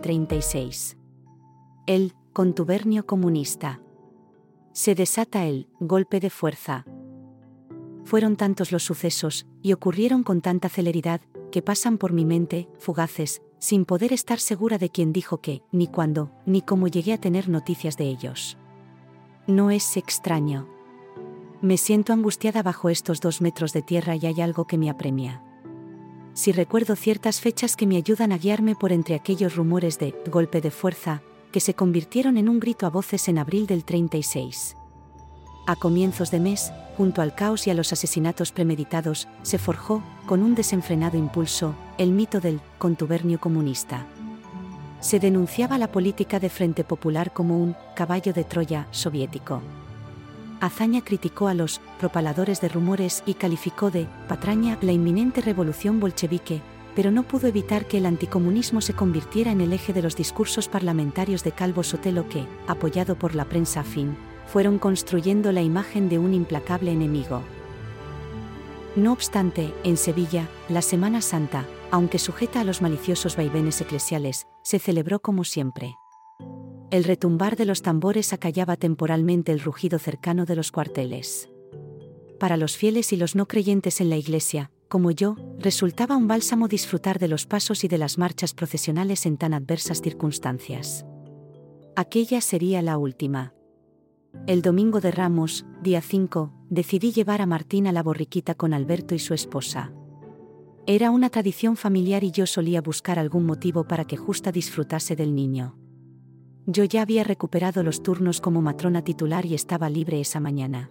la Semana Santa del 36. El contubernio comunista. Se desata el golpe de fuerza. Fueron tantos los sucesos, y ocurrieron con tanta celeridad, que pasan por mi mente, fugaces, sin poder estar segura de quién dijo qué, ni cuándo, ni cómo llegué a tener noticias de ellos. No es extraño. Me siento angustiada bajo estos dos metros de tierra y hay algo que me apremia. Si recuerdo ciertas fechas que me ayudan a guiarme por entre aquellos rumores de golpe de fuerza, que se convirtieron en un grito a voces en abril del 36. A comienzos de mes, junto al caos y a los asesinatos premeditados, se forjó, con un desenfrenado impulso, el mito del contubernio comunista. Se denunciaba la política de Frente Popular como un caballo de Troya soviético. Azaña criticó a los propaladores de rumores y calificó de patraña la inminente revolución bolchevique, pero no pudo evitar que el anticomunismo se convirtiera en el eje de los discursos parlamentarios de Calvo Sotelo que, apoyado por la prensa afín, fueron construyendo la imagen de un implacable enemigo. No obstante, en Sevilla, la Semana Santa, aunque sujeta a los maliciosos vaivenes eclesiales, se celebró como siempre. El retumbar de los tambores acallaba temporalmente el rugido cercano de los cuarteles. Para los fieles y los no creyentes en la iglesia, como yo, resultaba un bálsamo disfrutar de los pasos y de las marchas procesionales en tan adversas circunstancias. Aquella sería la última. El domingo de Ramos, día 5, decidí llevar a Martín a la borriquita con Alberto y su esposa. Era una tradición familiar y yo solía buscar algún motivo para que Justa disfrutase del niño. Yo ya había recuperado los turnos como matrona titular y estaba libre esa mañana.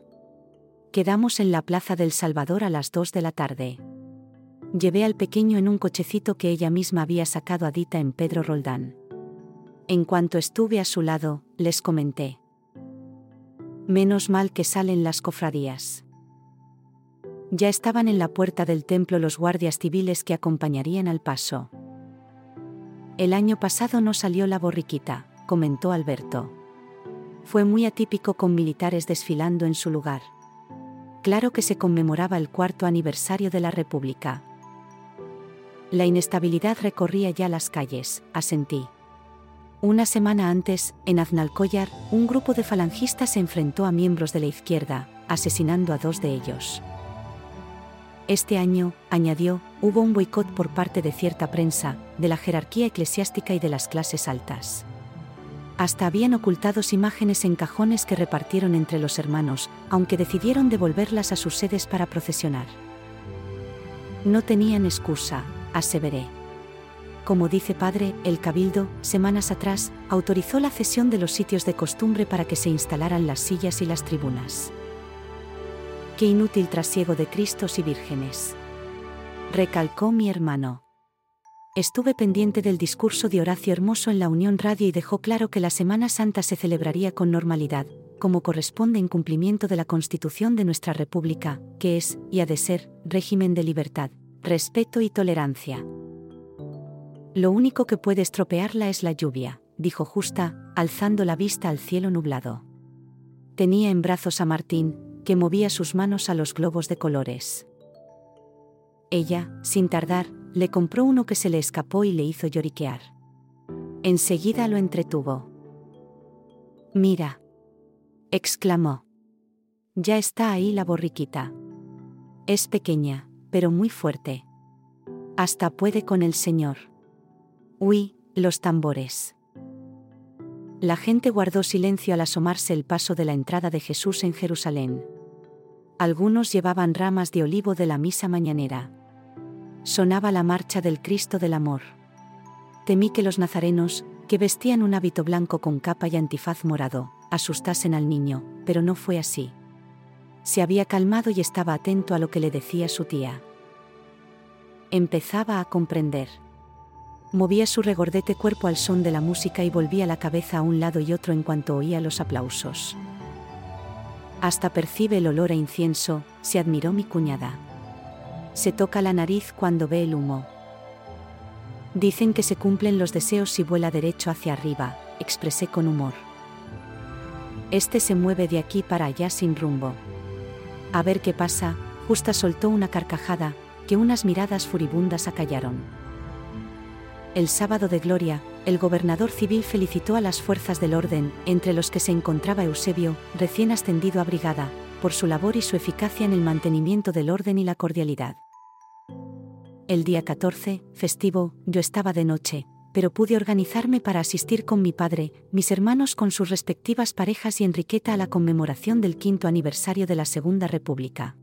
Quedamos en la Plaza del Salvador a las 2 de la tarde. Llevé al pequeño en un cochecito que ella misma había sacado a Dita en Pedro Roldán. En cuanto estuve a su lado, les comenté. Menos mal que salen las cofradías. Ya estaban en la puerta del templo los guardias civiles que acompañarían al paso. El año pasado no salió la borriquita comentó Alberto. Fue muy atípico con militares desfilando en su lugar. Claro que se conmemoraba el cuarto aniversario de la República. La inestabilidad recorría ya las calles, asentí. Una semana antes, en Aznalcóllar, un grupo de falangistas se enfrentó a miembros de la izquierda, asesinando a dos de ellos. Este año, añadió, hubo un boicot por parte de cierta prensa, de la jerarquía eclesiástica y de las clases altas. Hasta habían ocultados imágenes en cajones que repartieron entre los hermanos, aunque decidieron devolverlas a sus sedes para procesionar. No tenían excusa, aseveré. Como dice padre, el Cabildo, semanas atrás, autorizó la cesión de los sitios de costumbre para que se instalaran las sillas y las tribunas. Qué inútil trasiego de Cristos y vírgenes. Recalcó mi hermano. Estuve pendiente del discurso de Horacio Hermoso en la Unión Radio y dejó claro que la Semana Santa se celebraría con normalidad, como corresponde en cumplimiento de la Constitución de nuestra República, que es, y ha de ser, régimen de libertad, respeto y tolerancia. Lo único que puede estropearla es la lluvia, dijo Justa, alzando la vista al cielo nublado. Tenía en brazos a Martín, que movía sus manos a los globos de colores. Ella, sin tardar, le compró uno que se le escapó y le hizo lloriquear. Enseguida lo entretuvo. Mira. exclamó. Ya está ahí la borriquita. Es pequeña, pero muy fuerte. Hasta puede con el Señor. Uy, los tambores. La gente guardó silencio al asomarse el paso de la entrada de Jesús en Jerusalén. Algunos llevaban ramas de olivo de la misa mañanera sonaba la marcha del Cristo del Amor. Temí que los nazarenos, que vestían un hábito blanco con capa y antifaz morado, asustasen al niño, pero no fue así. Se había calmado y estaba atento a lo que le decía su tía. Empezaba a comprender. Movía su regordete cuerpo al son de la música y volvía la cabeza a un lado y otro en cuanto oía los aplausos. Hasta percibe el olor a incienso, se admiró mi cuñada se toca la nariz cuando ve el humo. Dicen que se cumplen los deseos si vuela derecho hacia arriba, expresé con humor. Este se mueve de aquí para allá sin rumbo. A ver qué pasa, Justa soltó una carcajada, que unas miradas furibundas acallaron. el sábado de gloria, el gobernador civil felicitó a las fuerzas del orden, entre los que se encontraba Eusebio, recién ascendido a brigada, por su labor y su eficacia en el mantenimiento del orden y la cordialidad. El día 14, festivo, yo estaba de noche, pero pude organizarme para asistir con mi padre, mis hermanos con sus respectivas parejas y Enriqueta a la conmemoración del quinto aniversario de la Segunda República.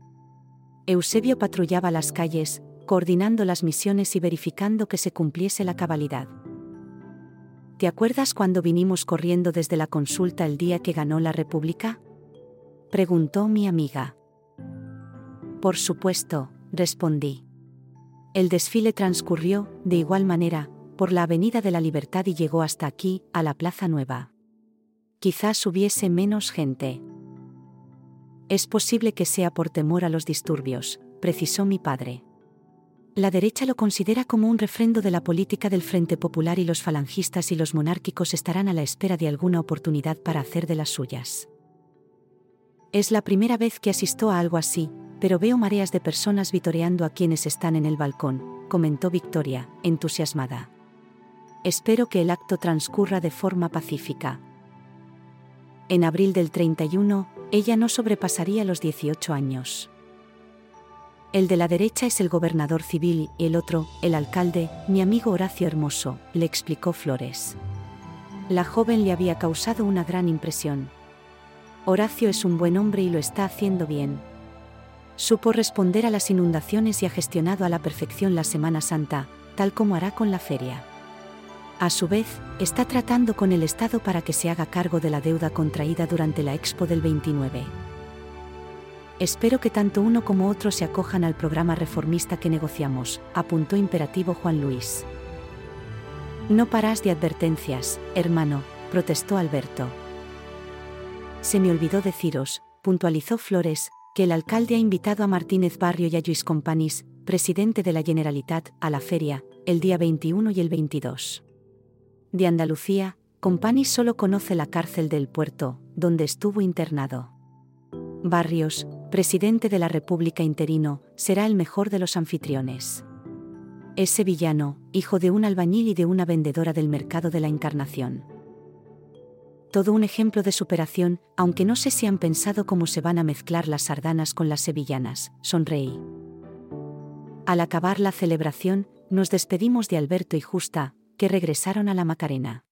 Eusebio patrullaba las calles, coordinando las misiones y verificando que se cumpliese la cabalidad. ¿Te acuerdas cuando vinimos corriendo desde la consulta el día que ganó la República? Preguntó mi amiga. Por supuesto, respondí. El desfile transcurrió, de igual manera, por la Avenida de la Libertad y llegó hasta aquí, a la Plaza Nueva. Quizás hubiese menos gente. Es posible que sea por temor a los disturbios, precisó mi padre. La derecha lo considera como un refrendo de la política del Frente Popular y los falangistas y los monárquicos estarán a la espera de alguna oportunidad para hacer de las suyas. Es la primera vez que asisto a algo así, pero veo mareas de personas vitoreando a quienes están en el balcón, comentó Victoria, entusiasmada. Espero que el acto transcurra de forma pacífica. En abril del 31, ella no sobrepasaría los 18 años. El de la derecha es el gobernador civil y el otro, el alcalde, mi amigo Horacio Hermoso, le explicó Flores. La joven le había causado una gran impresión. Horacio es un buen hombre y lo está haciendo bien. Supo responder a las inundaciones y ha gestionado a la perfección la Semana Santa, tal como hará con la feria. A su vez, está tratando con el Estado para que se haga cargo de la deuda contraída durante la Expo del 29. Espero que tanto uno como otro se acojan al programa reformista que negociamos, apuntó imperativo Juan Luis. No parás de advertencias, hermano, protestó Alberto. Se me olvidó deciros, puntualizó Flores, que el alcalde ha invitado a Martínez Barrio y a Luis Companys, presidente de la Generalitat, a la feria, el día 21 y el 22 de Andalucía, Compani solo conoce la cárcel del puerto, donde estuvo internado. Barrios, presidente de la República interino, será el mejor de los anfitriones. Es sevillano, hijo de un albañil y de una vendedora del mercado de la Encarnación. Todo un ejemplo de superación, aunque no sé si han pensado cómo se van a mezclar las sardanas con las sevillanas, sonreí. Al acabar la celebración, nos despedimos de Alberto y Justa, que regresaron a la Macarena.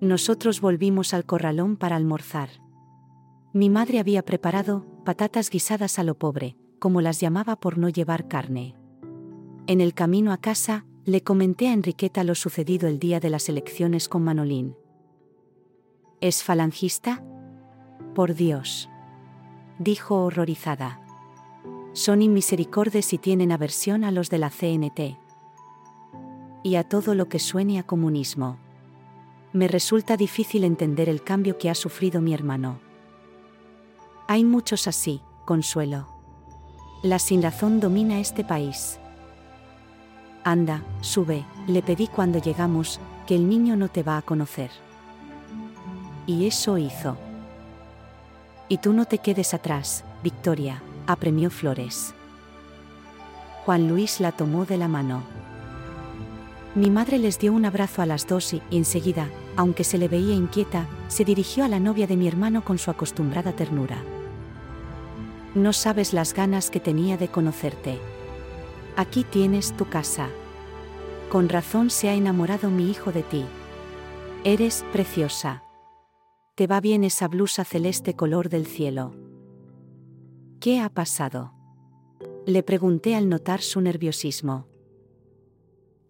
Nosotros volvimos al corralón para almorzar. Mi madre había preparado patatas guisadas a lo pobre, como las llamaba por no llevar carne. En el camino a casa, le comenté a Enriqueta lo sucedido el día de las elecciones con Manolín. ¿Es falangista? Por Dios. Dijo horrorizada. Son inmisericordes y tienen aversión a los de la CNT y a todo lo que suene a comunismo. Me resulta difícil entender el cambio que ha sufrido mi hermano. Hay muchos así, Consuelo. La sinrazón domina este país. Anda, sube, le pedí cuando llegamos, que el niño no te va a conocer. Y eso hizo. Y tú no te quedes atrás, Victoria, apremió Flores. Juan Luis la tomó de la mano. Mi madre les dio un abrazo a las dos y, enseguida, aunque se le veía inquieta, se dirigió a la novia de mi hermano con su acostumbrada ternura. No sabes las ganas que tenía de conocerte. Aquí tienes tu casa. Con razón se ha enamorado mi hijo de ti. Eres preciosa. Te va bien esa blusa celeste color del cielo. ¿Qué ha pasado? Le pregunté al notar su nerviosismo.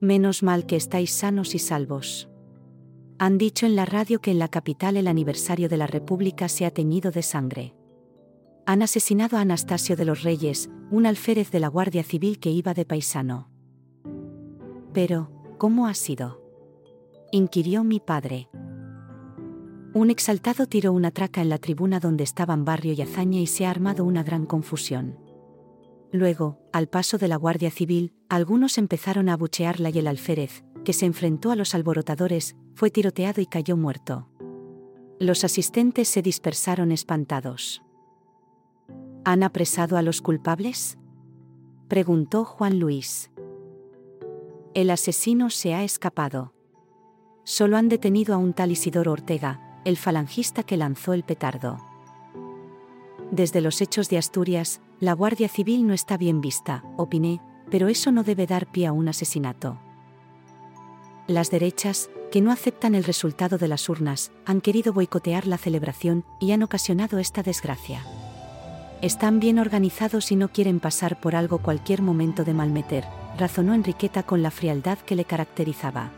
Menos mal que estáis sanos y salvos. Han dicho en la radio que en la capital el aniversario de la República se ha teñido de sangre. Han asesinado a Anastasio de los Reyes, un alférez de la Guardia Civil que iba de paisano. Pero, ¿cómo ha sido? inquirió mi padre. Un exaltado tiró una traca en la tribuna donde estaban Barrio y Azaña y se ha armado una gran confusión. Luego, al paso de la Guardia Civil, algunos empezaron a abuchearla y el alférez, que se enfrentó a los alborotadores, fue tiroteado y cayó muerto. Los asistentes se dispersaron espantados. ¿Han apresado a los culpables? preguntó Juan Luis. El asesino se ha escapado. Solo han detenido a un tal Isidoro Ortega, el falangista que lanzó el petardo. Desde los hechos de Asturias, la Guardia Civil no está bien vista, opiné, pero eso no debe dar pie a un asesinato. Las derechas, que no aceptan el resultado de las urnas, han querido boicotear la celebración y han ocasionado esta desgracia. Están bien organizados y no quieren pasar por algo cualquier momento de malmeter, razonó Enriqueta con la frialdad que le caracterizaba.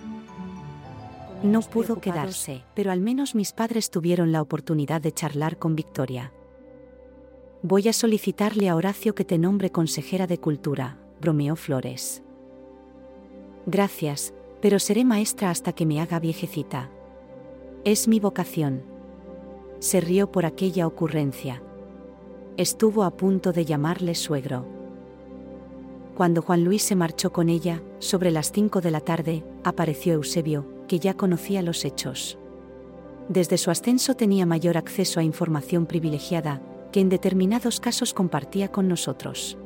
No pudo quedarse, pero al menos mis padres tuvieron la oportunidad de charlar con Victoria. Voy a solicitarle a Horacio que te nombre consejera de cultura, bromeó Flores. Gracias, pero seré maestra hasta que me haga viejecita. Es mi vocación. Se rió por aquella ocurrencia. Estuvo a punto de llamarle suegro. Cuando Juan Luis se marchó con ella, sobre las cinco de la tarde, apareció Eusebio, que ya conocía los hechos. Desde su ascenso tenía mayor acceso a información privilegiada, que en determinados casos compartía con nosotros.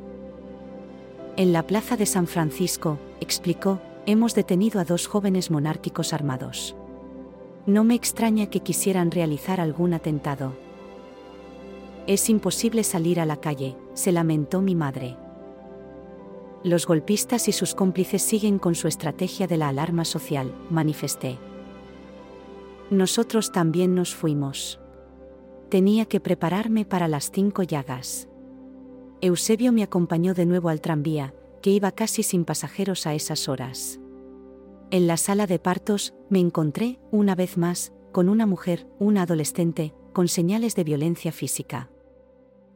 En la plaza de San Francisco, explicó, hemos detenido a dos jóvenes monárquicos armados. No me extraña que quisieran realizar algún atentado. Es imposible salir a la calle, se lamentó mi madre. Los golpistas y sus cómplices siguen con su estrategia de la alarma social, manifesté. Nosotros también nos fuimos. Tenía que prepararme para las cinco llagas. Eusebio me acompañó de nuevo al tranvía, que iba casi sin pasajeros a esas horas. En la sala de partos, me encontré, una vez más, con una mujer, una adolescente, con señales de violencia física.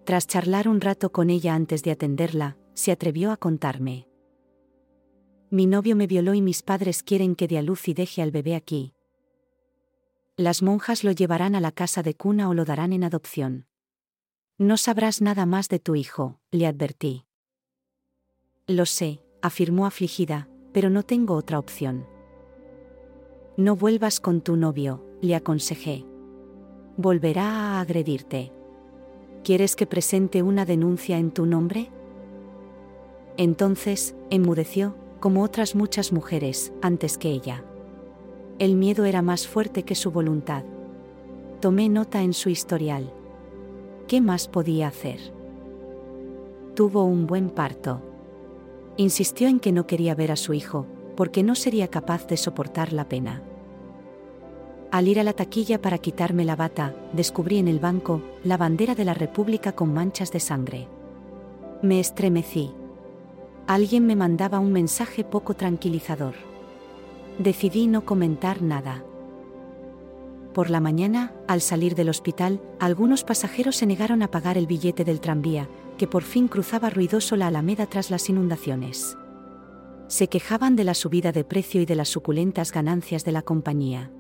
Tras charlar un rato con ella antes de atenderla, se atrevió a contarme. Mi novio me violó y mis padres quieren que dé a luz y deje al bebé aquí. Las monjas lo llevarán a la casa de cuna o lo darán en adopción. No sabrás nada más de tu hijo, le advertí. Lo sé, afirmó afligida, pero no tengo otra opción. No vuelvas con tu novio, le aconsejé. Volverá a agredirte. ¿Quieres que presente una denuncia en tu nombre? Entonces, enmudeció, como otras muchas mujeres, antes que ella. El miedo era más fuerte que su voluntad. Tomé nota en su historial. ¿Qué más podía hacer? Tuvo un buen parto. Insistió en que no quería ver a su hijo, porque no sería capaz de soportar la pena. Al ir a la taquilla para quitarme la bata, descubrí en el banco la bandera de la República con manchas de sangre. Me estremecí. Alguien me mandaba un mensaje poco tranquilizador. Decidí no comentar nada. Por la mañana, al salir del hospital, algunos pasajeros se negaron a pagar el billete del tranvía, que por fin cruzaba ruidoso la alameda tras las inundaciones. Se quejaban de la subida de precio y de las suculentas ganancias de la compañía.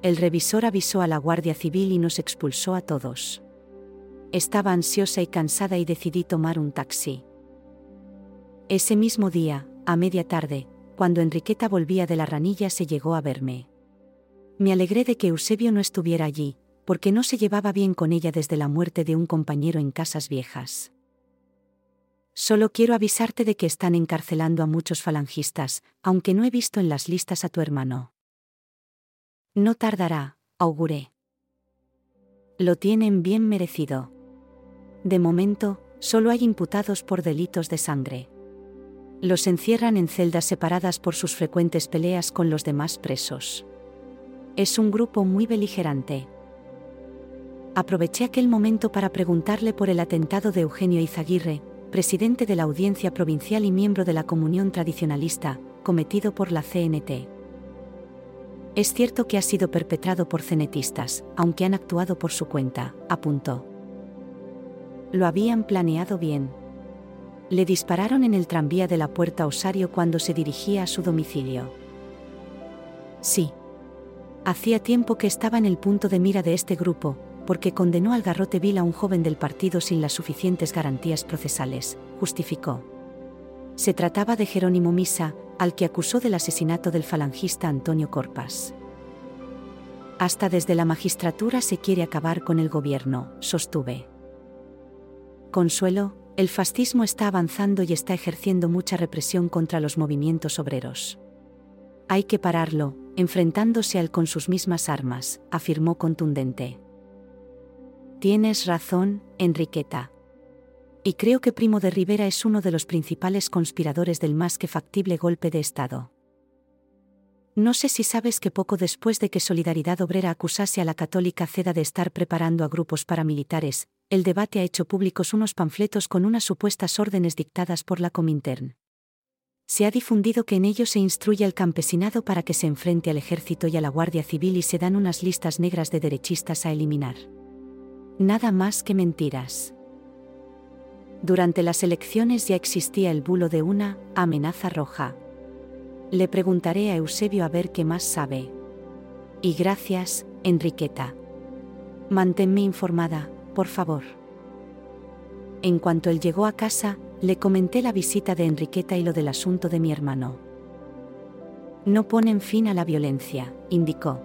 El revisor avisó a la Guardia Civil y nos expulsó a todos. Estaba ansiosa y cansada y decidí tomar un taxi. Ese mismo día, a media tarde, cuando Enriqueta volvía de la ranilla se llegó a verme. Me alegré de que Eusebio no estuviera allí, porque no se llevaba bien con ella desde la muerte de un compañero en casas viejas. Solo quiero avisarte de que están encarcelando a muchos falangistas, aunque no he visto en las listas a tu hermano. No tardará, auguré. Lo tienen bien merecido. De momento, solo hay imputados por delitos de sangre. Los encierran en celdas separadas por sus frecuentes peleas con los demás presos. Es un grupo muy beligerante. Aproveché aquel momento para preguntarle por el atentado de Eugenio Izaguirre, presidente de la Audiencia Provincial y miembro de la Comunión Tradicionalista, cometido por la CNT. Es cierto que ha sido perpetrado por cenetistas, aunque han actuado por su cuenta, apuntó. Lo habían planeado bien. Le dispararon en el tranvía de la Puerta Osario cuando se dirigía a su domicilio. Sí, Hacía tiempo que estaba en el punto de mira de este grupo, porque condenó al garrote vil a un joven del partido sin las suficientes garantías procesales, justificó. Se trataba de Jerónimo Misa, al que acusó del asesinato del falangista Antonio Corpas. Hasta desde la magistratura se quiere acabar con el gobierno, sostuve. Consuelo, El fascismo está avanzando y está ejerciendo mucha represión contra los movimientos obreros. Hay que pararlo, enfrentándose al con sus mismas armas, afirmó contundente. Tienes razón, Enriqueta. Y creo que Primo de Rivera es uno de los principales conspiradores del más que factible golpe de Estado. No sé si sabes que poco después de que Solidaridad Obrera acusase a la católica Ceda de estar preparando a grupos paramilitares, el debate ha hecho públicos unos panfletos con unas supuestas órdenes dictadas por la Comintern. Se ha difundido que en ellos se instruye al campesinado para que se enfrente al ejército y a la Guardia Civil y se dan unas listas negras de derechistas a eliminar. Nada más que mentiras. Durante las elecciones ya existía el bulo de una amenaza roja. Le preguntaré a Eusebio a ver qué más sabe. Y gracias, Enriqueta. Manténme informada, por favor. En cuanto él llegó a casa, le comenté la visita de Enriqueta y lo del asunto de mi hermano. No ponen fin a la violencia, indicó.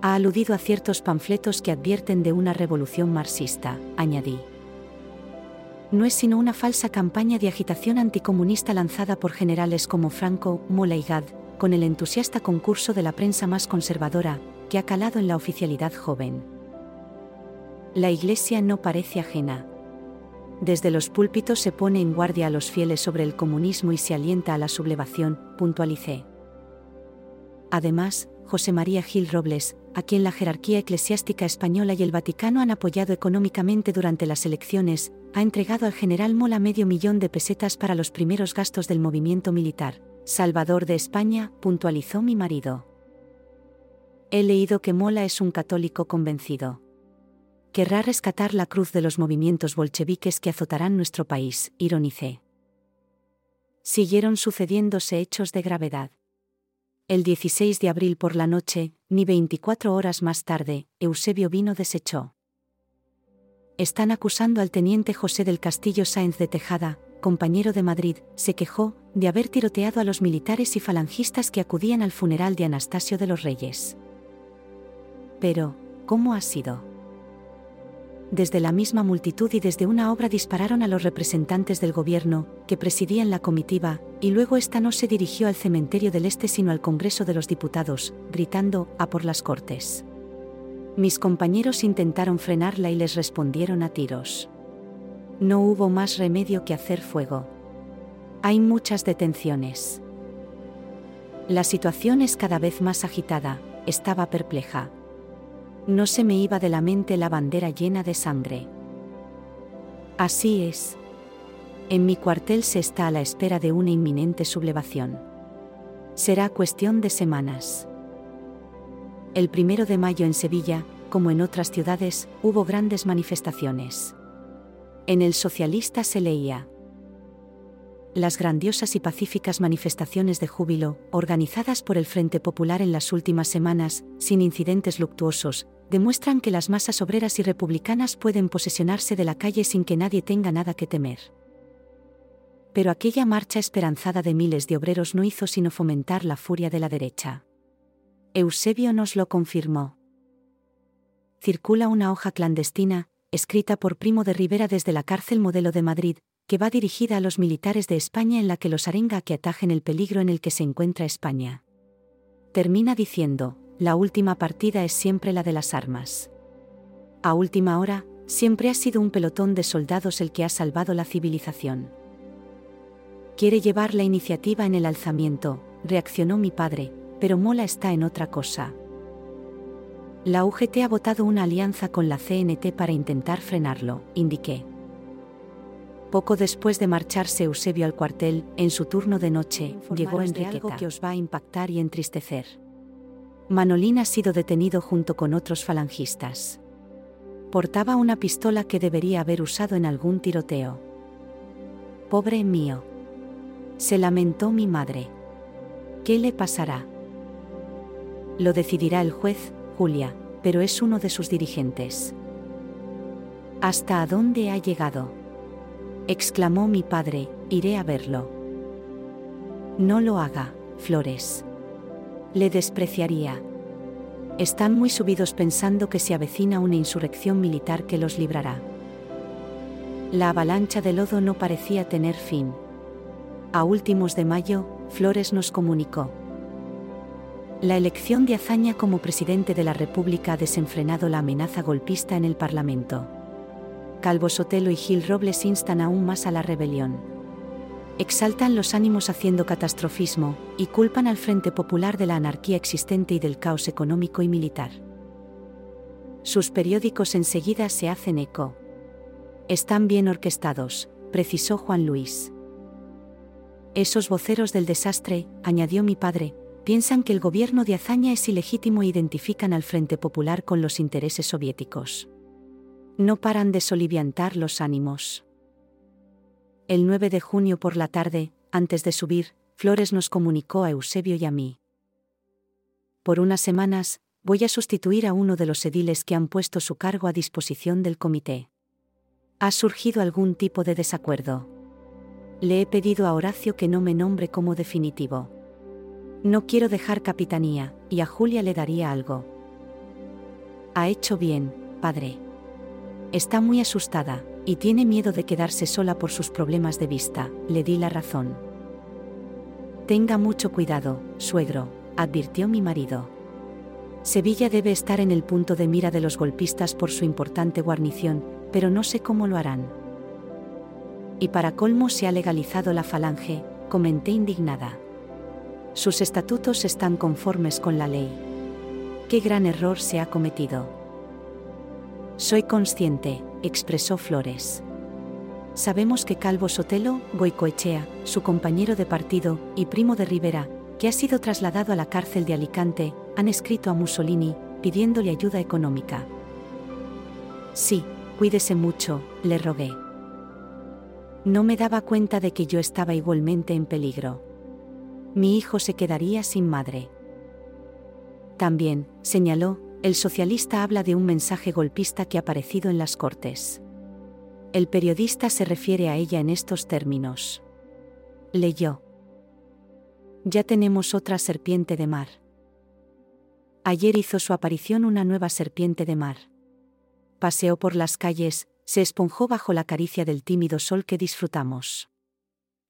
Ha aludido a ciertos panfletos que advierten de una revolución marxista, añadí no es sino una falsa campaña de agitación anticomunista lanzada por generales como Franco, Mola y Gad, con el entusiasta concurso de la prensa más conservadora, que ha calado en la oficialidad joven. La Iglesia no parece ajena. Desde los púlpitos se pone en guardia a los fieles sobre el comunismo y se alienta a la sublevación, puntualicé. Además, José María Gil Robles, a quien la jerarquía eclesiástica española y el Vaticano han apoyado económicamente durante las elecciones, ha entregado al general Mola medio millón de pesetas para los primeros gastos del movimiento militar. Salvador de España, puntualizó mi marido. He leído que Mola es un católico convencido. Querrá rescatar la cruz de los movimientos bolcheviques que azotarán nuestro país, ironicé. Siguieron sucediéndose hechos de gravedad. El 16 de abril por la noche, ni 24 horas más tarde, Eusebio Vino desechó. Están acusando al teniente José del Castillo Sáenz de Tejada, compañero de Madrid, se quejó de haber tiroteado a los militares y falangistas que acudían al funeral de Anastasio de los Reyes. Pero, ¿cómo ha sido? Desde la misma multitud y desde una obra dispararon a los representantes del gobierno, que presidían la comitiva, y luego esta no se dirigió al cementerio del Este sino al Congreso de los Diputados, gritando, a por las Cortes. Mis compañeros intentaron frenarla y les respondieron a tiros. No hubo más remedio que hacer fuego. Hay muchas detenciones. La situación es cada vez más agitada, estaba perpleja. No se me iba de la mente la bandera llena de sangre. Así es. En mi cuartel se está a la espera de una inminente sublevación. Será cuestión de semanas. El primero de mayo en Sevilla, como en otras ciudades, hubo grandes manifestaciones. En el socialista se leía. Las grandiosas y pacíficas manifestaciones de júbilo, organizadas por el Frente Popular en las últimas semanas, sin incidentes luctuosos, demuestran que las masas obreras y republicanas pueden posesionarse de la calle sin que nadie tenga nada que temer. Pero aquella marcha esperanzada de miles de obreros no hizo sino fomentar la furia de la derecha. Eusebio nos lo confirmó. Circula una hoja clandestina, escrita por Primo de Rivera desde la cárcel modelo de Madrid, que va dirigida a los militares de España en la que los arenga que atajen el peligro en el que se encuentra España. Termina diciendo, la última partida es siempre la de las armas. A última hora, siempre ha sido un pelotón de soldados el que ha salvado la civilización. Quiere llevar la iniciativa en el alzamiento, reaccionó mi padre, pero Mola está en otra cosa. La UGT ha votado una alianza con la CNT para intentar frenarlo, indiqué. Poco después de marcharse Eusebio al cuartel, en su turno de noche, llegó Enriqueta. algo que os va a impactar y entristecer. Manolín ha sido detenido junto con otros falangistas. Portaba una pistola que debería haber usado en algún tiroteo. Pobre mío. Se lamentó mi madre. ¿Qué le pasará? Lo decidirá el juez, Julia, pero es uno de sus dirigentes. ¿Hasta a dónde ha llegado? exclamó mi padre, iré a verlo. No lo haga, Flores le despreciaría. Están muy subidos pensando que se avecina una insurrección militar que los librará. La avalancha de lodo no parecía tener fin. A últimos de mayo, Flores nos comunicó. La elección de Azaña como presidente de la República ha desenfrenado la amenaza golpista en el Parlamento. Calvo Sotelo y Gil Robles instan aún más a la rebelión. Exaltan los ánimos haciendo catastrofismo y culpan al Frente Popular de la anarquía existente y del caos económico y militar. Sus periódicos enseguida se hacen eco. Están bien orquestados, precisó Juan Luis. Esos voceros del desastre, añadió mi padre, piensan que el gobierno de Azaña es ilegítimo e identifican al Frente Popular con los intereses soviéticos. No paran de soliviantar los ánimos. El 9 de junio por la tarde, antes de subir, Flores nos comunicó a Eusebio y a mí. Por unas semanas, voy a sustituir a uno de los ediles que han puesto su cargo a disposición del comité. ¿Ha surgido algún tipo de desacuerdo? Le he pedido a Horacio que no me nombre como definitivo. No quiero dejar capitanía, y a Julia le daría algo. Ha hecho bien, padre. Está muy asustada, y tiene miedo de quedarse sola por sus problemas de vista, le di la razón. Tenga mucho cuidado, suegro, advirtió mi marido. Sevilla debe estar en el punto de mira de los golpistas por su importante guarnición, pero no sé cómo lo harán. Y para colmo se ha legalizado la falange, comenté indignada. Sus estatutos están conformes con la ley. Qué gran error se ha cometido. Soy consciente, expresó Flores. Sabemos que Calvo Sotelo, Goicoechea, su compañero de partido y primo de Rivera, que ha sido trasladado a la cárcel de Alicante, han escrito a Mussolini, pidiéndole ayuda económica. Sí, cuídese mucho, le rogué. No me daba cuenta de que yo estaba igualmente en peligro. Mi hijo se quedaría sin madre. También, señaló, el socialista habla de un mensaje golpista que ha aparecido en las Cortes. El periodista se refiere a ella en estos términos. Leyó. Ya tenemos otra serpiente de mar. Ayer hizo su aparición una nueva serpiente de mar paseó por las calles, se esponjó bajo la caricia del tímido sol que disfrutamos.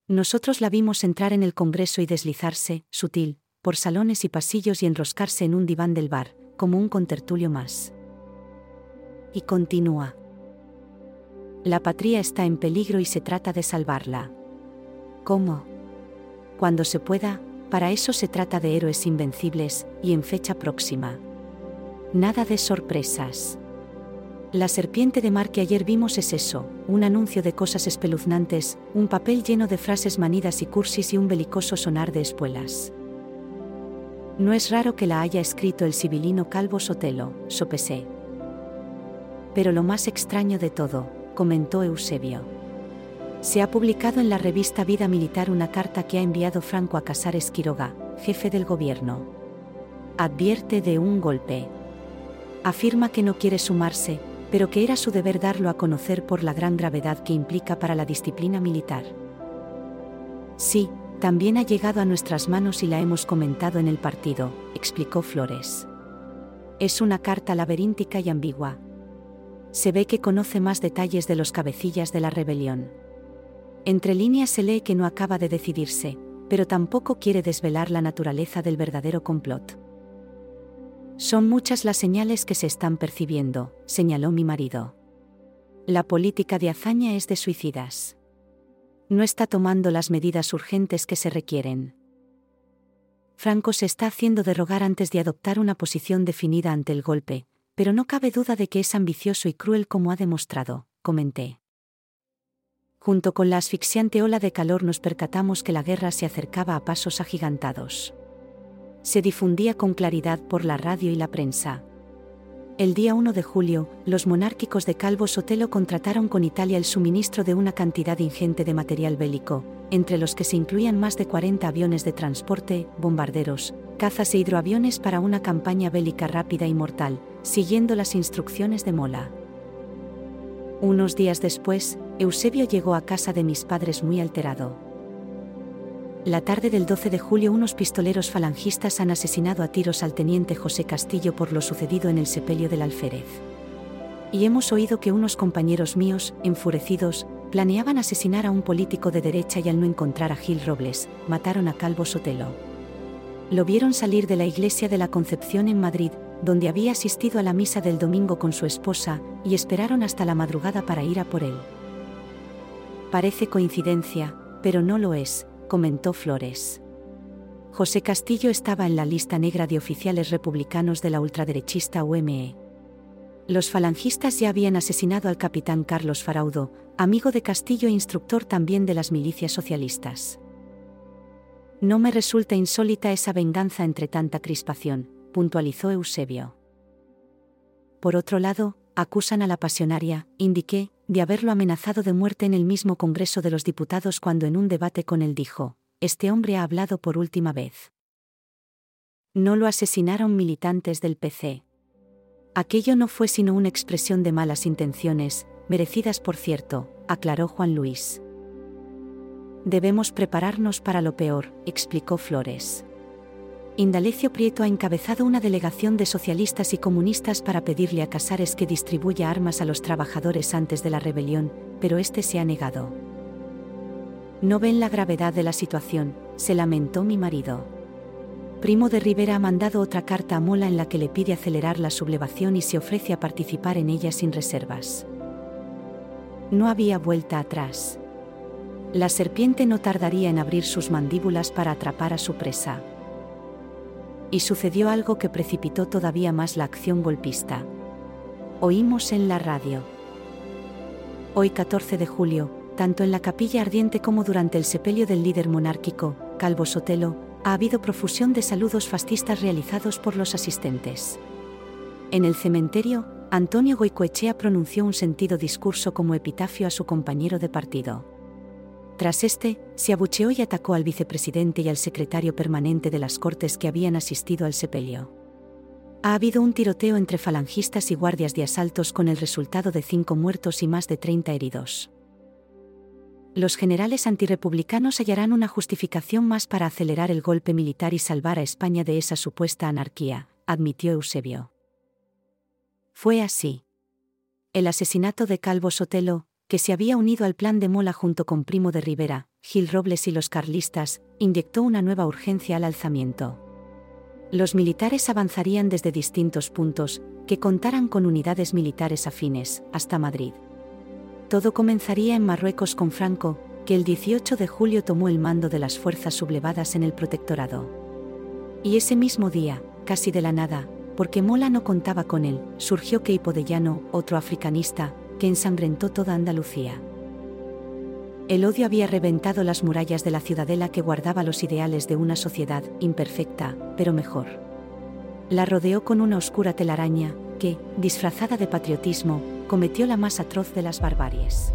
Nosotros la vimos entrar en el Congreso y deslizarse, sutil, por salones y pasillos y enroscarse en un diván del bar, como un contertulio más. Y continúa. La patria está en peligro y se trata de salvarla. ¿Cómo? Cuando se pueda, para eso se trata de héroes invencibles, y en fecha próxima. Nada de sorpresas. La serpiente de mar que ayer vimos es eso, un anuncio de cosas espeluznantes, un papel lleno de frases manidas y cursis y un belicoso sonar de espuelas. No es raro que la haya escrito el sibilino Calvo Sotelo, sopesé. Pero lo más extraño de todo, comentó Eusebio. Se ha publicado en la revista Vida Militar una carta que ha enviado Franco a Casares Quiroga, jefe del gobierno. Advierte de un golpe. Afirma que no quiere sumarse, pero que era su deber darlo a conocer por la gran gravedad que implica para la disciplina militar. Sí, también ha llegado a nuestras manos y la hemos comentado en el partido, explicó Flores. Es una carta laberíntica y ambigua. Se ve que conoce más detalles de los cabecillas de la rebelión. Entre líneas se lee que no acaba de decidirse, pero tampoco quiere desvelar la naturaleza del verdadero complot. Son muchas las señales que se están percibiendo, señaló mi marido. La política de hazaña es de suicidas. No está tomando las medidas urgentes que se requieren. Franco se está haciendo derrogar antes de adoptar una posición definida ante el golpe, pero no cabe duda de que es ambicioso y cruel como ha demostrado, comenté. Junto con la asfixiante ola de calor nos percatamos que la guerra se acercaba a pasos agigantados se difundía con claridad por la radio y la prensa. El día 1 de julio, los monárquicos de Calvo Sotelo contrataron con Italia el suministro de una cantidad ingente de material bélico, entre los que se incluían más de 40 aviones de transporte, bombarderos, cazas e hidroaviones para una campaña bélica rápida y mortal, siguiendo las instrucciones de Mola. Unos días después, Eusebio llegó a casa de mis padres muy alterado. La tarde del 12 de julio unos pistoleros falangistas han asesinado a tiros al teniente José Castillo por lo sucedido en el sepelio del alférez. Y hemos oído que unos compañeros míos, enfurecidos, planeaban asesinar a un político de derecha y al no encontrar a Gil Robles, mataron a Calvo Sotelo. Lo vieron salir de la iglesia de la Concepción en Madrid, donde había asistido a la misa del domingo con su esposa, y esperaron hasta la madrugada para ir a por él. Parece coincidencia, pero no lo es, comentó Flores. José Castillo estaba en la lista negra de oficiales republicanos de la ultraderechista UME. Los falangistas ya habían asesinado al capitán Carlos Faraudo, amigo de Castillo e instructor también de las milicias socialistas. No me resulta insólita esa venganza entre tanta crispación, puntualizó Eusebio. Por otro lado, acusan a la pasionaria, indiqué, de haberlo amenazado de muerte en el mismo Congreso de los Diputados cuando en un debate con él dijo, este hombre ha hablado por última vez. No lo asesinaron militantes del PC. Aquello no fue sino una expresión de malas intenciones, merecidas por cierto, aclaró Juan Luis. Debemos prepararnos para lo peor, explicó Flores. Indalecio Prieto ha encabezado una delegación de socialistas y comunistas para pedirle a Casares que distribuya armas a los trabajadores antes de la rebelión, pero este se ha negado. No ven la gravedad de la situación, se lamentó mi marido. Primo de Rivera ha mandado otra carta a Mola en la que le pide acelerar la sublevación y se ofrece a participar en ella sin reservas. No había vuelta atrás. La serpiente no tardaría en abrir sus mandíbulas para atrapar a su presa. Y sucedió algo que precipitó todavía más la acción golpista. Oímos en la radio. Hoy 14 de julio, tanto en la capilla ardiente como durante el sepelio del líder monárquico, Calvo Sotelo, ha habido profusión de saludos fascistas realizados por los asistentes. En el cementerio, Antonio Goicoechea pronunció un sentido discurso como epitafio a su compañero de partido. Tras este, se abucheó y atacó al vicepresidente y al secretario permanente de las Cortes que habían asistido al sepelio. Ha habido un tiroteo entre falangistas y guardias de asaltos con el resultado de cinco muertos y más de 30 heridos los generales antirepublicanos hallarán una justificación más para acelerar el golpe militar y salvar a España de esa supuesta anarquía, admitió Eusebio. Fue así. El asesinato de Calvo Sotelo, que se había unido al plan de Mola junto con Primo de Rivera, Gil Robles y los carlistas, inyectó una nueva urgencia al alzamiento. Los militares avanzarían desde distintos puntos, que contaran con unidades militares afines, hasta Madrid. Todo comenzaría en Marruecos con Franco, que el 18 de julio tomó el mando de las fuerzas sublevadas en el protectorado. Y ese mismo día, casi de la nada, porque Mola no contaba con él, surgió Keipo de Llano, otro africanista, que ensangrentó toda Andalucía. El odio había reventado las murallas de la ciudadela que guardaba los ideales de una sociedad imperfecta, pero mejor. La rodeó con una oscura telaraña, que, disfrazada de patriotismo, cometió la más atroz de las barbaries.